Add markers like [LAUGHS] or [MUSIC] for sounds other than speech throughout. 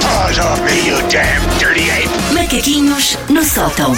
paws off me, you damn dirty ape! Macaquinhos no sótão.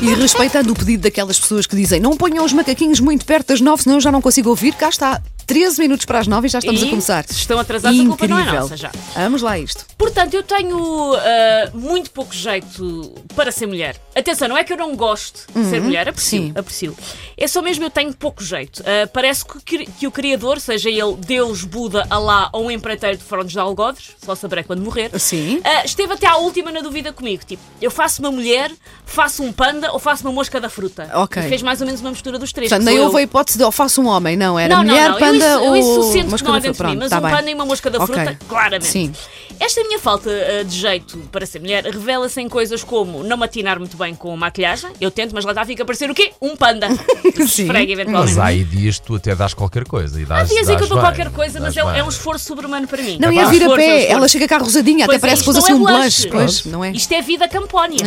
E respeitando o pedido daquelas pessoas que dizem não ponham os macaquinhos muito perto das nove, senão eu já não consigo ouvir, cá está. 13 minutos para as 9 e já estamos E a começar. estão atrasados, a culpa não é Incrível. nossa já. Vamos lá a isto. Portanto, eu tenho ah, muito pouco jeito para ser mulher. Atenção, não é que eu não gosto de ser mulher, aprecio, Uhum. sim. aprecio. É só mesmo eu tenho pouco jeito. Ah, parece que, que o Criador, seja ele Deus, Buda, Alá ou um empreiteiro de frontes de algodres, só saberei quando morrer, Sim. ah, esteve até à última na dúvida comigo. Tipo, eu faço uma mulher, faço um panda ou faço uma mosca da fruta. Ok. E fez mais ou menos uma mistura dos três. Portanto, nem houve a hipótese de ou faço um homem, não. Era Não, não, mulher, não. panda eu isso, eu isso sinto que não há dentro de mim, mas um tá bem. panda e uma mosca da fruta, claramente. Sim. Esta minha falta uh, de jeito para ser mulher revela-se em coisas como não matinar muito bem com maquilhagem. Eu tento, mas lá está, fica a parecer o quê? Um panda. [LAUGHS] Sim. esfrega eventualmente. Mas há aí dias que tu até dás qualquer coisa. E Há dás, dias em que eu dou qualquer coisa, mas é, um- é um bem. esforço sobre-humano para mim. Não, É e a pá, vir a é um pé, esforço. ela chega cá rosadinha, até Pois é, parece que pôs assim não um é blush. Pois, não é? Isto é vida campónia.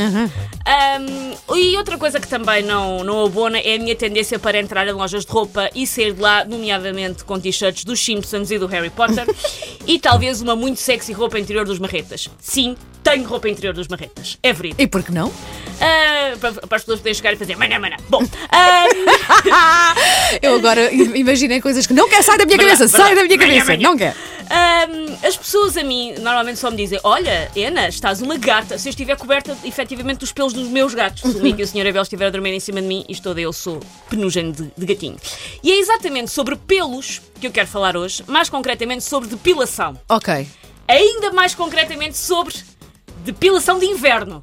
Um, e outra coisa que também não, não abona é a minha tendência para entrar em lojas de roupa e sair de lá, nomeadamente com t-shirts dos Simpsons e do Harry Potter [LAUGHS] e talvez uma muito sexy roupa interior dos marretas. Sim, tenho roupa interior dos marretas. É verídico. E por que não? Ah, para, para as pessoas poderem chegar e fazer maná, maná. Bom, ah, [LAUGHS] Eu agora imaginei coisas que não quer sair da minha cabeça, sai da minha cabeça, Manhã, não quer. Ahm, as pessoas a mim normalmente só me dizem: Olha, Ana, estás uma gata. Se eu estiver coberta efetivamente dos pelos dos meus gatos, se o Mico e o Sr. Abel estiver a dormir em cima de mim, isto todo eu sou penugem de, de gatinho. E é exatamente sobre pelos que eu quero falar hoje, mais concretamente sobre depilação. Ok. Ainda mais concretamente sobre depilação de inverno,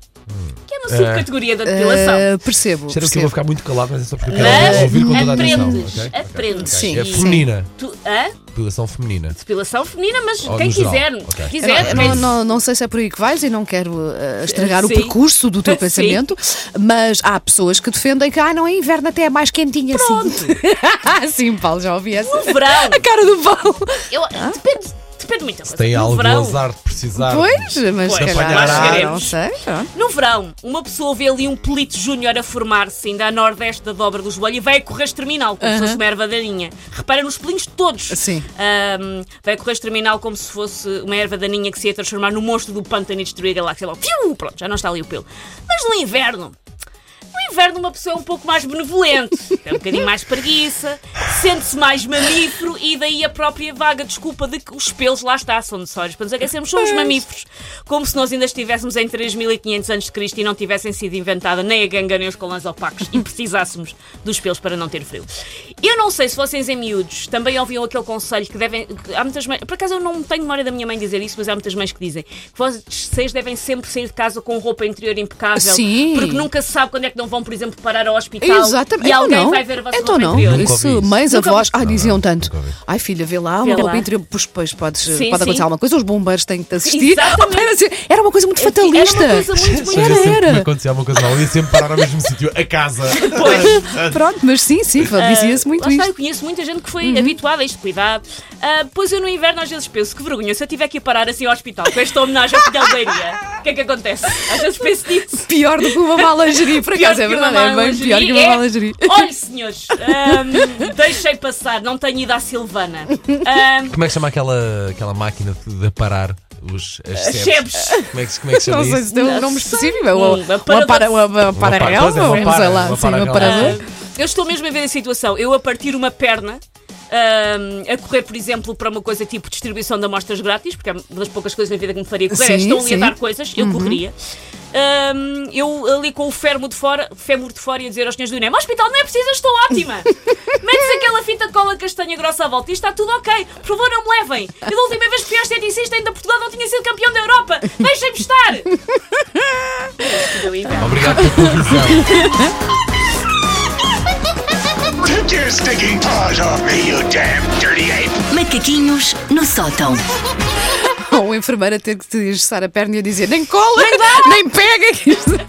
que é uma subcategoria da depilação. Eh, percebo. Cheira que eu vou ficar muito calado, mas é só porque eu quero Mas ouvir com toda a atenção. aprendes, ok? aprendes. Sim. É feminina. Tu, hã? Depilação feminina. Depilação feminina, mas Ou quem quiser, Ok. quem quiser. Não, não, não sei se é por aí que vais e não quero eh, estragar o Sim. percurso do teu [LAUGHS] Sim. pensamento, mas há pessoas que defendem que ah, não é inverno, até é mais quentinho assim. [LAUGHS] Sim, Paulo, já ouvi essa. No verão. A cara do Paulo. Eu, depende, depende muito coisa. Tem no algum verão, azar de precisar. Pois, mas se Pois, calhar, não sei. pronto. No verão, uma pessoa vê ali um pelito júnior a formar-se ainda a nordeste da dobra do joelho e vai a correr terminal, como se fosse uma erva daninha. Repara nos pelinhos todos. Sim. Ahm, vai a correr terminal como se fosse uma erva daninha que se ia transformar no monstro do pântano e destruir a galáxia. Fiu, pronto, já não está ali o pelo. Mas no inverno, no inverno uma pessoa é um pouco mais benevolente, tem um bocadinho mais preguiça, sente-se mais mamífero e daí a própria vaga desculpa de que os pelos lá está, são necessários para nos aquecermos, somos mamíferos. Como se nós ainda estivéssemos em 3500 a.C. e não tivessem sido inventada nem a ganga nem os colãs opacos e precisássemos dos pelos para não ter frio. Eu não sei se vocês em miúdos também ouviam aquele conselho que devem. que há muitas mães, por acaso eu não tenho memória da minha mãe dizer isso, mas há muitas mães que dizem que vocês devem sempre sair de casa com roupa interior impecável. Sim. Porque nunca se sabe quando é que não vão, por exemplo, parar ao hospital Exatamente. e Então alguém não. vai ver a vossa então roupa não. interior. Isso. Mães, Nunca avós, ah, diziam tanto. Ai, filha, vê lá, Vê uma roupa interior, pois, pois podes, Sim, pode acontecer sim. alguma coisa, os bombeiros têm que te assistir. [LAUGHS] Exatamente. Pera, era uma coisa muito fatalista. Era uma coisa muito, Era, me acontecia alguma coisa mal, ia sempre parar ao mesmo [LAUGHS] sítio, a casa. [LAUGHS] Pronto, mas sim, sim, dizia-se muito está, eu isto. conheço muita gente que foi habituada a este cuidado. Ah, pois eu no inverno às vezes penso que vergonha, se eu tiver que ir parar assim ao hospital com esta homenagem à o que é que acontece? Às vezes penso nisso. [LAUGHS] Pior do que uma mala gerir, por Pior acaso, é que uma verdade. É bem pior que uma é- mala gerir. Olhe, [LAUGHS] senhores, ahm, deixei passar, não tenho ido à Silvana. Ahm, Como é que chama aquela, aquela máquina de, de parar os as sebes? Como é que, como é que se chama Não sei se tem um nome específico. Hum, Uma uma Uma é, uma ou para, sei lá, uma sim, um para- aparador. Ah, eu estou mesmo a ver a situação. Eu a partir uma perna. Ah, a correr, por exemplo, para uma coisa tipo distribuição de amostras grátis, porque é uma das poucas coisas na vida que me faria correr. é, Sim, estão ali sim. Uhum. a dar coisas, eu correria. Ah, eu ali com o fémur de fora, fémur de fora e a dizer aos senhores do INEM: Hospital, não é preciso, estou ótima. [LAUGHS] Metes aquela fita de cola castanha grossa à volta e está tudo ok. Por favor, não me levem. Eu da última vez que fui à esteticista, ainda Portugal não tinha sido campeão da Europa. Deixem-me estar. [LAUGHS] Obrigado pela [LAUGHS] your stinking paws off me, you damn dirty ape! Macaquinhos no sótão. [LAUGHS] Ou o enfermeiro a ter que te engessar a perna e a dizer nem cola, nem pega. que isto-